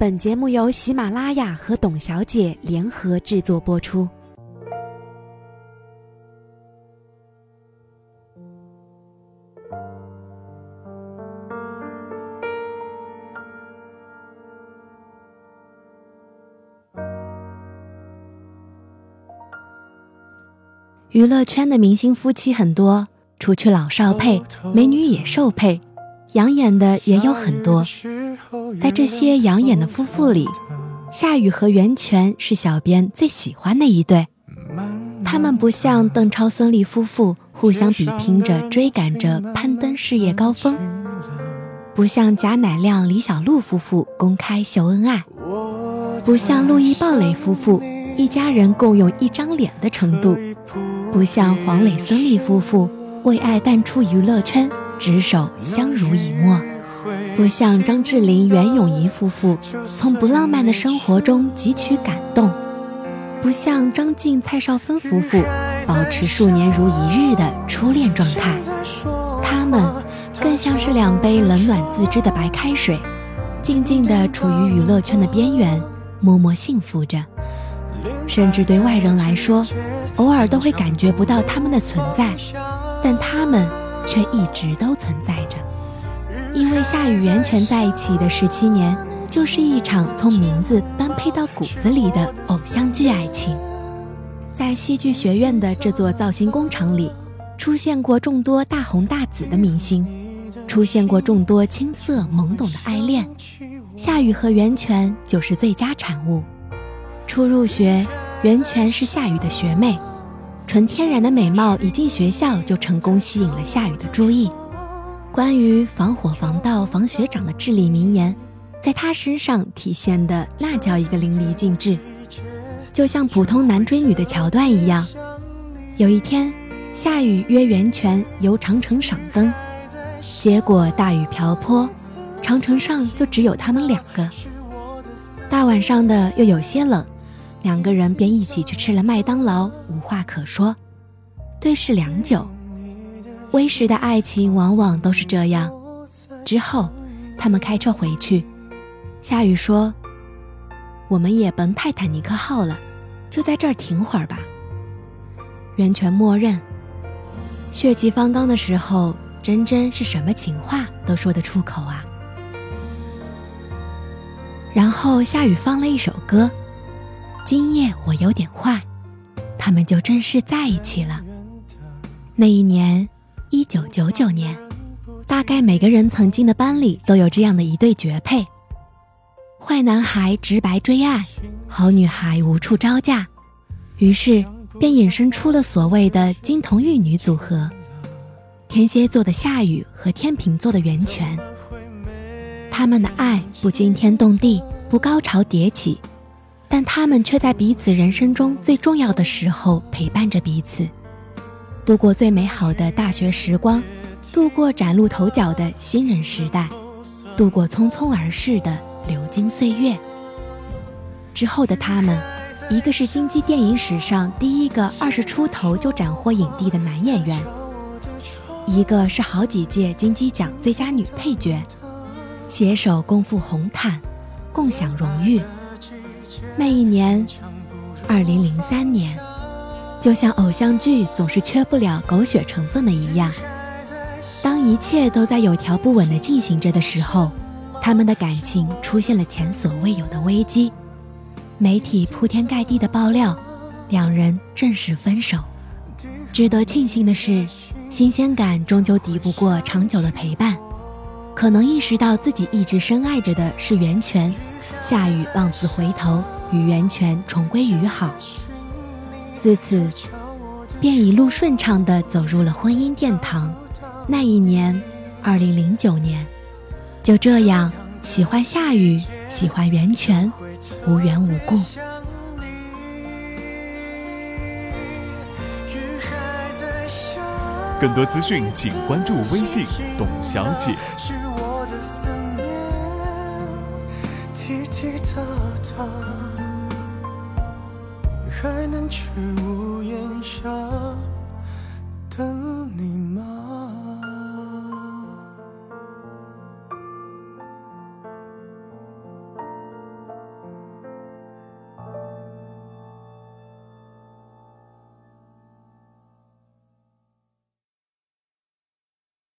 本节目由喜马拉雅和董小姐联合制作播出。娱乐圈的明星夫妻很多，除去老少配，美女野兽配，养眼的也有很多。在这些养眼的夫妇里，夏雨和袁泉是小编最喜欢的一对。他们不像邓超、孙俪夫妇互相比拼着追赶着攀登事业高峰，不像贾乃亮、李小璐夫妇公开秀恩爱，不像陆毅、鲍蕾夫妇一家人共用一张脸的程度，不像黄磊、孙俪夫妇为爱淡出娱乐圈，执手相濡以沫。不像张智霖、袁咏仪夫妇从不浪漫的生活中汲取感动，不像张晋、蔡少芬夫妇保持数年如一日的初恋状态，他们更像是两杯冷暖自知的白开水，静静地处于娱乐圈的边缘，默默幸福着。甚至对外人来说，偶尔都会感觉不到他们的存在，但他们却一直都存在着。因为夏雨袁泉在一起的十七年，就是一场从名字般配到骨子里的偶像剧爱情。在戏剧学院的这座造型工厂里，出现过众多大红大紫的明星，出现过众多青涩懵懂的爱恋。夏雨和袁泉就是最佳产物。初入学，袁泉是夏雨的学妹，纯天然的美貌一进学校就成功吸引了夏雨的注意。关于防火防盗防学长的至理名言，在他身上体现的那叫一个淋漓尽致，就像普通男追女的桥段一样。有一天，夏雨约袁泉游长城赏灯，结果大雨瓢泼，长城上就只有他们两个。大晚上的又有些冷，两个人便一起去吃了麦当劳，无话可说，对视良久。微时的爱情往往都是这样。之后，他们开车回去。夏雨说：“我们也甭泰坦尼克号了，就在这儿停会儿吧。”袁泉默认。血气方刚的时候，真真是什么情话都说得出口啊。然后夏雨放了一首歌：“今夜我有点坏。”他们就正式在一起了。那一年。一九九九年，大概每个人曾经的班里都有这样的一对绝配：坏男孩直白追爱，好女孩无处招架，于是便衍生出了所谓的金童玉女组合——天蝎座的夏雨和天秤座的袁泉。他们的爱不惊天动地，不高潮迭起，但他们却在彼此人生中最重要的时候陪伴着彼此。度过最美好的大学时光，度过崭露头角的新人时代，度过匆匆而逝的流金岁月。之后的他们，一个是金鸡电影史上第一个二十出头就斩获影帝的男演员，一个是好几届金鸡奖最佳女配角，携手共赴红毯，共享荣誉。那一年，二零零三年。就像偶像剧总是缺不了狗血成分的一样，当一切都在有条不紊地进行着的时候，他们的感情出现了前所未有的危机。媒体铺天盖地的爆料，两人正式分手。值得庆幸的是，新鲜感终究敌不过长久的陪伴。可能意识到自己一直深爱着的是袁泉，夏雨浪子回头，与袁泉重归于好。自此，便一路顺畅地走入了婚姻殿堂。那一年，二零零九年，就这样喜欢夏雨，喜欢袁泉，无缘无故。更多资讯，请关注微信“董小姐”。还能去屋檐下等你吗？